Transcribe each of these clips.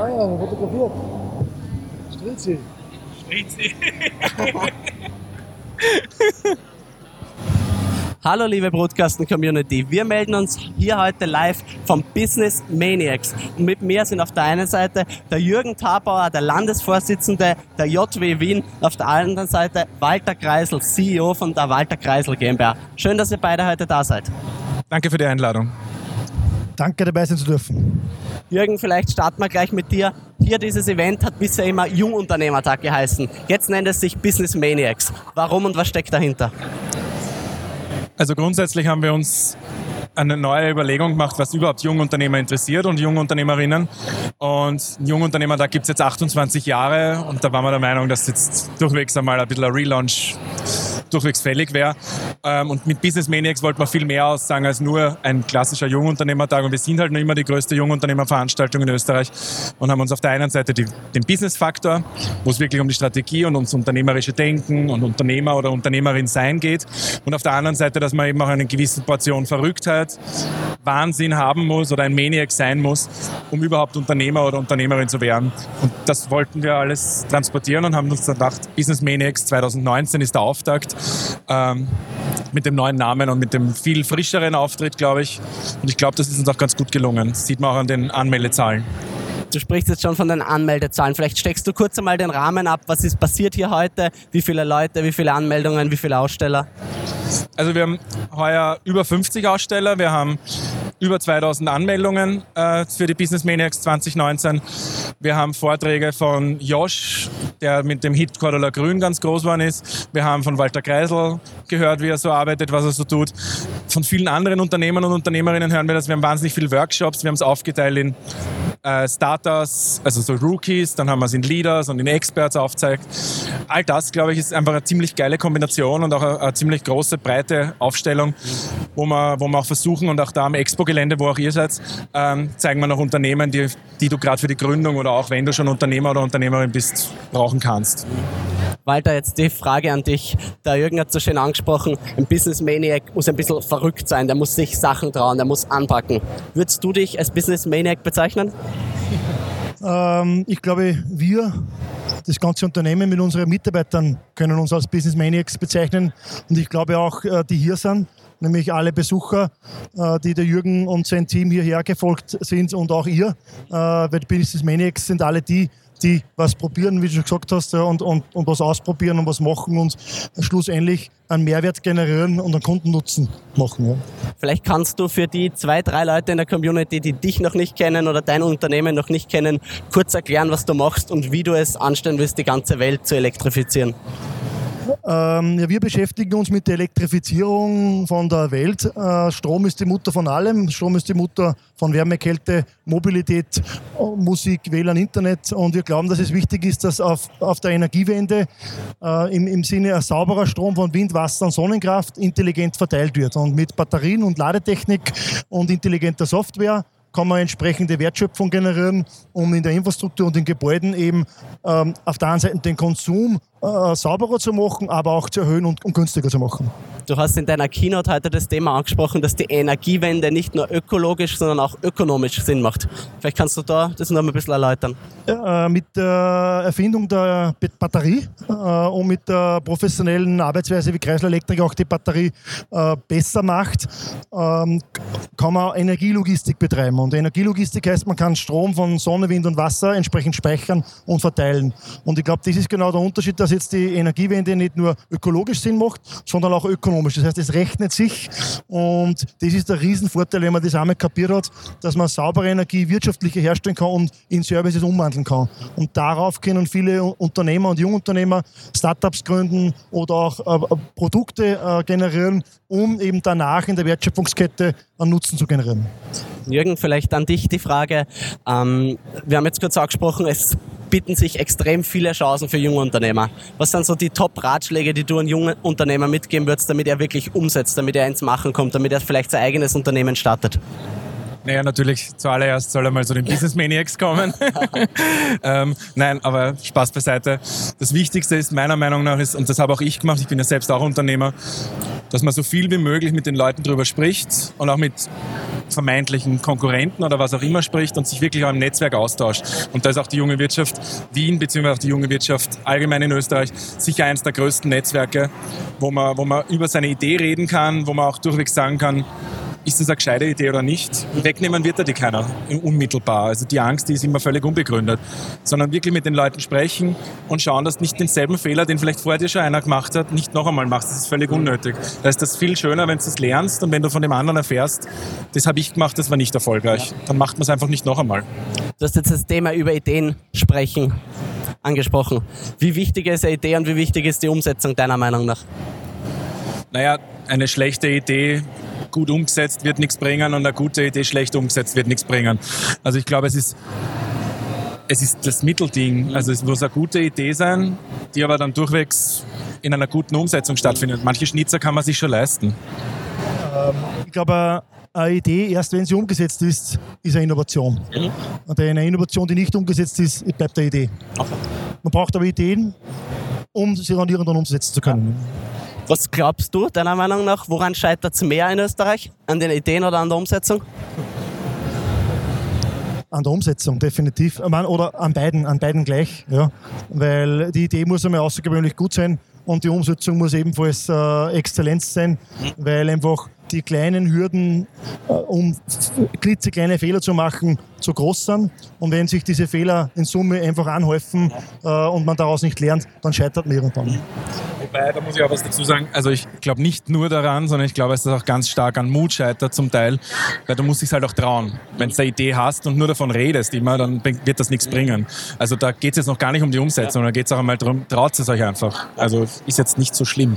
Ah ja, fotografiert. Strizi. Strizi. Hallo liebe Broadcasten-Community, wir melden uns hier heute live vom Business Maniacs. Und mit mir sind auf der einen Seite der Jürgen Tabauer, der Landesvorsitzende der JW Wien, auf der anderen Seite Walter Kreisel, CEO von der Walter Kreisel GmbH. Schön, dass ihr beide heute da seid. Danke für die Einladung. Danke dabei sein zu dürfen. Jürgen, vielleicht starten wir gleich mit dir. Hier dieses Event hat bisher immer Jungunternehmertag geheißen. Jetzt nennt es sich Business Maniacs. Warum und was steckt dahinter? Also grundsätzlich haben wir uns eine neue Überlegung gemacht, was überhaupt Jungunternehmer interessiert und Jungunternehmerinnen. Und Jungunternehmer, da gibt es jetzt 28 Jahre und da waren wir der Meinung, dass jetzt durchwegs einmal ein bisschen ein Relaunch durchwegs fällig wäre. Ähm, und mit Business Maniacs wollten wir viel mehr aussagen als nur ein klassischer Jungunternehmertag. Und wir sind halt noch immer die größte Jungunternehmerveranstaltung in Österreich und haben uns auf der einen Seite die, den Business-Faktor, wo es wirklich um die Strategie und ums unternehmerische Denken und Unternehmer oder Unternehmerin sein geht. Und auf der anderen Seite, dass man eben auch eine gewisse Portion Verrücktheit, Wahnsinn haben muss oder ein Maniac sein muss, um überhaupt Unternehmer oder Unternehmerin zu werden. Und das wollten wir alles transportieren und haben uns dann gedacht, Business Maniacs 2019 ist der Auftakt ähm, mit dem neuen Namen und mit dem viel frischeren Auftritt, glaube ich. Und ich glaube, das ist uns auch ganz gut gelungen. Das sieht man auch an den Anmeldezahlen. Du sprichst jetzt schon von den Anmeldezahlen. Vielleicht steckst du kurz einmal den Rahmen ab. Was ist passiert hier heute? Wie viele Leute, wie viele Anmeldungen, wie viele Aussteller? Also wir haben heuer über 50 Aussteller. Wir haben über 2000 Anmeldungen äh, für die Business Maniacs 2019. Wir haben Vorträge von Josh, der mit dem Hit Cordula Grün ganz groß geworden ist. Wir haben von Walter Kreisel gehört, wie er so arbeitet, was er so tut. Von vielen anderen Unternehmern und Unternehmerinnen hören wir das. Wir haben wahnsinnig viele Workshops. Wir haben es aufgeteilt in äh, Starters, also so Rookies, dann haben wir es in Leaders und in Experts aufzeigt. All das, glaube ich, ist einfach eine ziemlich geile Kombination und auch eine, eine ziemlich große, breite Aufstellung, wo wir, wo wir auch versuchen und auch da am Expo-Gelände, wo auch ihr seid, ähm, zeigen wir noch Unternehmen, die, die du gerade für die Gründung oder auch wenn du schon Unternehmer oder Unternehmerin bist, brauchen kannst. Walter, jetzt die Frage an dich. Der Jürgen hat so schön angesprochen, ein Business Maniac muss ein bisschen verrückt sein, der muss sich Sachen trauen, der muss anpacken. Würdest du dich als Business Maniac bezeichnen? Ähm, ich glaube, wir, das ganze Unternehmen mit unseren Mitarbeitern, können uns als Business Maniacs bezeichnen. Und ich glaube auch, äh, die hier sind, nämlich alle Besucher, äh, die der Jürgen und sein Team hierher gefolgt sind und auch ihr, äh, weil Business Maniacs sind alle die, die was probieren, wie du schon gesagt hast, und, und, und was ausprobieren und was machen und schlussendlich einen Mehrwert generieren und einen Kundennutzen machen. Ja. Vielleicht kannst du für die zwei, drei Leute in der Community, die dich noch nicht kennen oder dein Unternehmen noch nicht kennen, kurz erklären, was du machst und wie du es anstellen willst, die ganze Welt zu elektrifizieren. Ähm, ja, wir beschäftigen uns mit der Elektrifizierung von der Welt. Äh, Strom ist die Mutter von allem. Strom ist die Mutter von Wärme, Kälte, Mobilität, Musik, WLAN, Internet. Und wir glauben, dass es wichtig ist, dass auf, auf der Energiewende äh, im, im Sinne sauberer Strom von Wind, Wasser und Sonnenkraft intelligent verteilt wird. Und mit Batterien und Ladetechnik und intelligenter Software kann man entsprechende Wertschöpfung generieren, um in der Infrastruktur und in Gebäuden eben ähm, auf der einen Seite den Konsum äh, sauberer zu machen, aber auch zu erhöhen und, und, günstiger zu machen. Du hast in deiner Keynote heute das Thema angesprochen, dass die Energiewende nicht nur ökologisch, sondern auch ökonomisch Sinn macht. Vielleicht kannst du da das noch ein bisschen erläutern. Ja, äh, mit der Erfindung der Batterie äh, und mit der professionellen Arbeitsweise, wie Kreisler Elektrik auch die Batterie äh, besser macht, ähm, kann man Energielogistik betreiben. Und Energielogistik heißt, man kann Strom von Sonne, Wind und Wasser entsprechend speichern und verteilen. Und ich glaube, das ist genau der Unterschied, dass jetzt die Energiewende nicht nur ökologisch Sinn macht, sondern auch ökonomisch. Das heißt, es rechnet sich und das ist der Riesenvorteil, wenn man das einmal kapiert hat, dass man saubere Energie wirtschaftlicher herstellen kann und in Services umwandeln kann. Und darauf können viele Unternehmer und Jungunternehmer Startups gründen oder auch äh, Produkte äh, generieren, um eben danach in der Wertschöpfungskette einen Nutzen zu generieren. Jürgen, vielleicht an dich die Frage. Ähm, wir haben jetzt kurz angesprochen, es bieten sich extrem viele Chancen für junge Unternehmer. Was sind so die Top-Ratschläge, die du einem jungen Unternehmer mitgeben würdest, damit er wirklich umsetzt, damit er ins Machen kommt, damit er vielleicht sein eigenes Unternehmen startet? Naja, natürlich zuallererst soll er mal zu den Business Maniacs kommen. ähm, nein, aber Spaß beiseite. Das Wichtigste ist meiner Meinung nach, ist, und das habe auch ich gemacht, ich bin ja selbst auch Unternehmer, dass man so viel wie möglich mit den Leuten darüber spricht und auch mit vermeintlichen Konkurrenten oder was auch immer spricht und sich wirklich auch im Netzwerk austauscht. Und da ist auch die junge Wirtschaft Wien beziehungsweise auch die junge Wirtschaft allgemein in Österreich sicher eines der größten Netzwerke, wo man, wo man über seine Idee reden kann, wo man auch durchweg sagen kann, ist das eine gescheite Idee oder nicht? Wegnehmen wird da die keiner, unmittelbar. Also die Angst, die ist immer völlig unbegründet. Sondern wirklich mit den Leuten sprechen und schauen, dass nicht denselben Fehler, den vielleicht vorher dir schon einer gemacht hat, nicht noch einmal machst. Das ist völlig unnötig. Da ist das viel schöner, wenn du das lernst und wenn du von dem anderen erfährst, das habe ich gemacht, das war nicht erfolgreich. Dann macht man es einfach nicht noch einmal. Du hast jetzt das Thema über Ideen sprechen angesprochen. Wie wichtig ist eine Idee und wie wichtig ist die Umsetzung deiner Meinung nach? Naja, eine schlechte Idee gut umgesetzt wird nichts bringen und eine gute Idee schlecht umgesetzt wird nichts bringen. Also ich glaube, es ist es ist das Mittelding. Also es muss eine gute Idee sein, die aber dann durchwegs in einer guten Umsetzung stattfindet. Manche Schnitzer kann man sich schon leisten. Ähm, ich glaube, eine Idee, erst wenn sie umgesetzt ist, ist eine Innovation. Mhm. Und eine Innovation, die nicht umgesetzt ist, bleibt eine Idee. Okay. Man braucht aber Ideen, um sie dann irgendwann umsetzen zu können. Was glaubst du, deiner Meinung nach, woran scheitert es mehr in Österreich? An den Ideen oder an der Umsetzung? An der Umsetzung, definitiv. Oder an beiden, an beiden gleich. Ja. Weil die Idee muss einmal außergewöhnlich gut sein und die Umsetzung muss ebenfalls äh, Exzellenz sein, weil einfach die kleinen Hürden, äh, um klitzekleine Fehler zu machen, zu groß sind. Und wenn sich diese Fehler in Summe einfach anhäufen äh, und man daraus nicht lernt, dann scheitert man irgendwann. Wobei, da muss ich auch was dazu sagen. Also ich glaube nicht nur daran, sondern ich glaube, es ist auch ganz stark an Mut scheitert zum Teil, weil du musst dich halt auch trauen. Wenn du eine Idee hast und nur davon redest immer, dann wird das nichts bringen. Also da geht es jetzt noch gar nicht um die Umsetzung, da geht es auch einmal darum, traut es euch einfach. Also ist jetzt nicht so schlimm.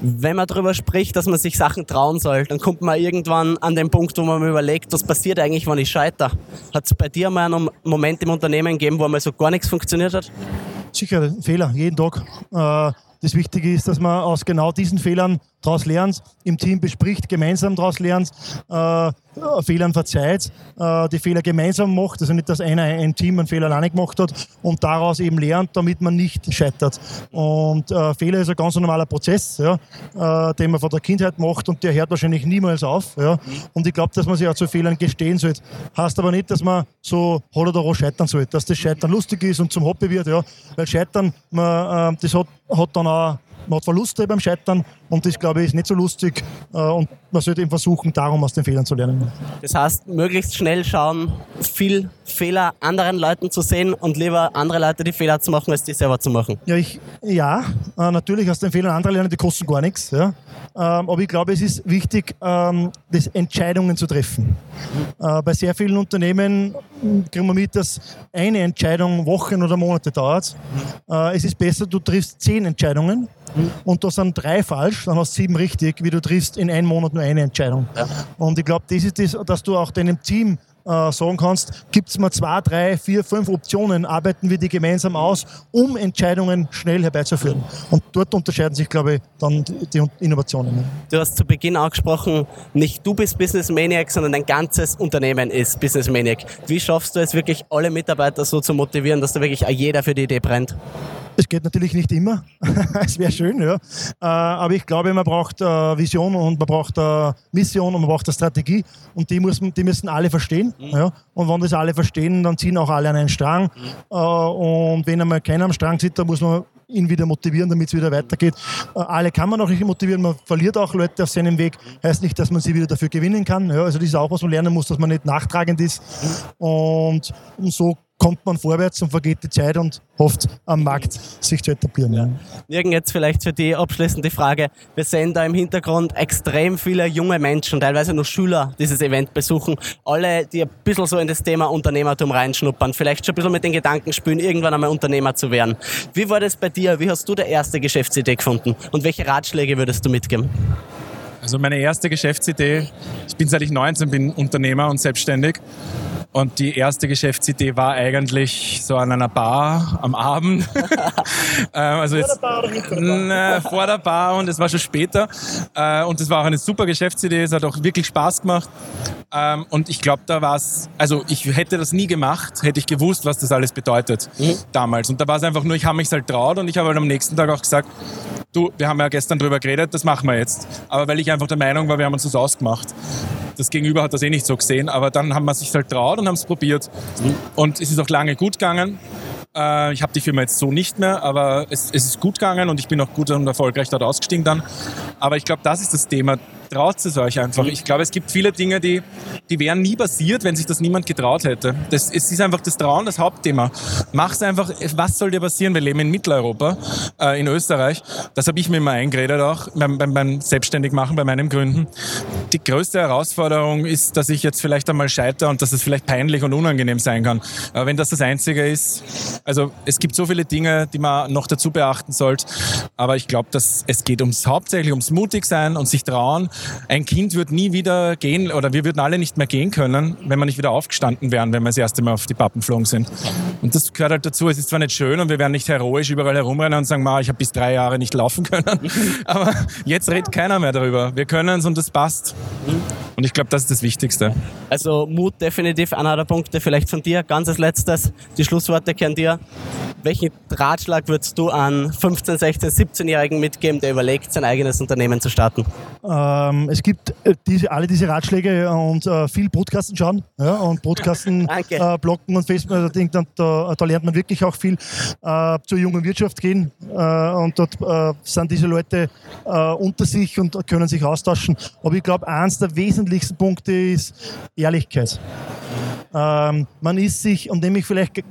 Wenn man darüber spricht, dass man sich Sachen trauen soll, dann kommt man irgendwann an den Punkt, wo man mir überlegt, was passiert eigentlich, wenn ich scheitere. Hat es bei dir mal einen Moment im Unternehmen gegeben, wo einmal so gar nichts funktioniert hat? Sicher, Fehler, jeden Tag. Äh, das Wichtige ist, dass man aus genau diesen Fehlern daraus lernt, im Team bespricht, gemeinsam daraus lernt, äh, Fehlern verzeiht, äh, die Fehler gemeinsam macht, also nicht, dass einer ein Team einen Fehler alleine gemacht hat und daraus eben lernt, damit man nicht scheitert. Und äh, Fehler ist ein ganz normaler Prozess, ja, äh, den man von der Kindheit macht und der hört wahrscheinlich niemals auf. Ja. Und ich glaube, dass man sich auch zu Fehlern gestehen sollte. Heißt aber nicht, dass man so hol oder roh scheitern sollte, dass das Scheitern lustig ist und zum Hobby wird, ja. Weil Scheitern, man, äh, das hat, hat dann auch man hat Verluste beim Scheitern und das, glaube ich, ist nicht so lustig äh, und man sollte eben versuchen, darum aus den Fehlern zu lernen. Das heißt, möglichst schnell schauen, viel Fehler anderen Leuten zu sehen und lieber andere Leute die Fehler zu machen, als die selber zu machen. Ja, ich, ja äh, natürlich aus den Fehlern anderer lernen, die kosten gar nichts. Ja. Ähm, aber ich glaube, es ist wichtig, ähm, das Entscheidungen zu treffen. Äh, bei sehr vielen Unternehmen hm, kriegen wir mit, dass eine Entscheidung Wochen oder Monate dauert. Es ist besser, du triffst zehn Entscheidungen und da sind drei falsch, dann hast du sieben richtig, wie du triffst in einem Monat nur eine Entscheidung. Ja. Und ich glaube, das ist das, dass du auch deinem Team äh, sagen kannst, gibt es mal zwei, drei, vier, fünf Optionen, arbeiten wir die gemeinsam aus, um Entscheidungen schnell herbeizuführen. Und dort unterscheiden sich, glaube ich, dann die Innovationen. Du hast zu Beginn angesprochen, nicht du bist Business Maniac, sondern dein ganzes Unternehmen ist Business Maniac. Wie schaffst du es wirklich, alle Mitarbeiter so zu motivieren, dass da wirklich jeder für die Idee brennt? Es geht natürlich nicht immer. es wäre schön, ja. Äh, aber ich glaube, man braucht äh, Vision und man braucht Mission und man braucht eine Strategie. Und die, muss, die müssen alle verstehen. Mhm. Ja. Und wenn das alle verstehen, dann ziehen auch alle an einen Strang. Mhm. Und wenn einmal keiner am Strang sitzt, dann muss man ihn wieder motivieren, damit es wieder weitergeht. Alle kann man auch nicht motivieren, man verliert auch Leute auf seinem Weg. Heißt nicht, dass man sie wieder dafür gewinnen kann. Ja, also das ist auch, was man lernen muss, dass man nicht nachtragend ist. Mhm. Und so kommt man vorwärts und vergeht die Zeit und hofft am Markt sich zu etablieren. Ja. Jürgen, jetzt vielleicht für die abschließende Frage. Wir sehen da im Hintergrund extrem viele junge Menschen, teilweise noch Schüler, dieses Event besuchen. Alle, die ein bisschen so in das Thema Unternehmertum reinschnuppern, vielleicht schon ein bisschen mit den Gedanken spielen, irgendwann einmal Unternehmer zu werden. Wie war das bei dir? Wie hast du die erste Geschäftsidee gefunden? Und welche Ratschläge würdest du mitgeben? Also meine erste Geschäftsidee, ich bin seit ich 19 bin Unternehmer und selbstständig und die erste Geschäftsidee war eigentlich so an einer Bar am Abend. Ähm, also jetzt, vor der Bar oder hinter der Bar? vor der Bar und es war schon später. Äh, und es war auch eine super Geschäftsidee. Es hat auch wirklich Spaß gemacht. Ähm, und ich glaube, da war es, also ich hätte das nie gemacht, hätte ich gewusst, was das alles bedeutet mhm. damals. Und da war es einfach nur, ich habe mich halt traut und ich habe halt am nächsten Tag auch gesagt, du, wir haben ja gestern drüber geredet, das machen wir jetzt. Aber weil ich einfach der Meinung war, wir haben uns das ausgemacht. Das Gegenüber hat das eh nicht so gesehen, aber dann haben wir sich halt traut und haben es probiert. Und es ist auch lange gut gegangen. Äh, ich habe die Firma jetzt so nicht mehr, aber es, es ist gut gegangen und ich bin auch gut und erfolgreich dort ausgestiegen dann. Aber ich glaube, das ist das Thema traut es euch einfach. Ich glaube, es gibt viele Dinge, die, die wären nie passiert, wenn sich das niemand getraut hätte. Das, es ist einfach das Trauen das Hauptthema. Mach's einfach, was soll dir passieren? Wir leben in Mitteleuropa, äh, in Österreich. Das habe ich mir immer eingeredet auch beim, beim, beim Selbstständigmachen, bei meinen Gründen. Die größte Herausforderung ist, dass ich jetzt vielleicht einmal scheitere und dass es vielleicht peinlich und unangenehm sein kann. Aber wenn das das Einzige ist, also es gibt so viele Dinge, die man noch dazu beachten sollte. Aber ich glaube, dass es geht ums hauptsächlich ums mutig sein und sich trauen ein Kind wird nie wieder gehen oder wir würden alle nicht mehr gehen können, wenn wir nicht wieder aufgestanden wären, wenn wir das erste Mal auf die Pappen geflogen sind. Und das gehört halt dazu. Es ist zwar nicht schön und wir werden nicht heroisch überall herumrennen und sagen, ich habe bis drei Jahre nicht laufen können, aber jetzt redet keiner mehr darüber. Wir können es und das passt. Und ich glaube, das ist das Wichtigste. Also Mut definitiv einer der Punkte. Vielleicht von dir, ganz als letztes, die Schlussworte kennen dir. Welchen Ratschlag würdest du an 15, 16, 17-Jährigen mitgeben, der überlegt, sein eigenes Unternehmen zu starten? Ähm, es gibt äh, diese, alle diese Ratschläge und äh, viel Podcasten schauen ja, und Podcasten, äh, Blocken und Facebook. Also, da, da, da, lernt man wirklich auch viel äh, zur jungen Wirtschaft gehen äh, und dort äh, sind diese Leute unter sich und können sich austauschen. Aber ich glaube, eins der wesentlichsten Punkte ist Ehrlichkeit. Ähm, man ist sich, und nämlich vielleicht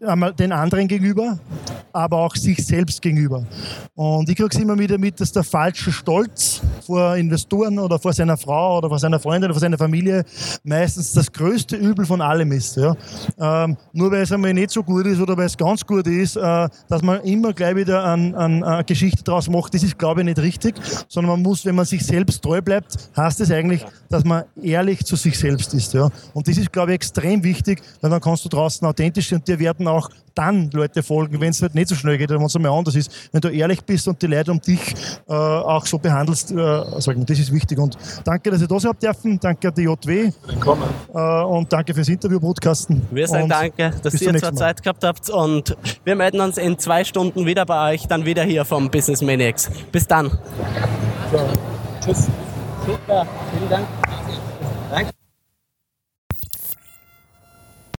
einmal den anderen gegenüber, aber auch sich selbst gegenüber. Und ich kriege es immer wieder mit, dass der falsche Stolz vor Investoren oder vor seiner Frau oder vor seiner Freundin oder vor seiner Familie meistens das größte Übel von allem ist. Ja. Ähm, nur weil es einmal nicht so gut ist oder weil es ganz gut ist, äh, dass man immer gleich wieder an, an, eine Geschichte draus macht, das ist, glaube ich, nicht richtig, sondern man muss, wenn man sich selbst treu bleibt, heißt es das eigentlich, dass man ehrlich zu sich selbst ist. Ja. Und das ist, glaube ich, extrem extrem wichtig, weil dann kannst du draußen authentisch sein und dir werden auch dann Leute folgen, wenn es halt nicht so schnell geht, wenn es einmal anders ist. Wenn du ehrlich bist und die Leute um dich äh, auch so behandelst, äh, sagen, das ist wichtig. Und danke, dass ihr da seid dürfen. Danke an die JW. Willkommen. Äh, und danke fürs Interview-Podcasten. Wir sagen und danke, dass ihr zwar Zeit gehabt habt. Und wir melden uns in zwei Stunden wieder bei euch, dann wieder hier vom Business Maniacs. Bis dann. So. Tschüss. Super. Vielen Dank. Danke.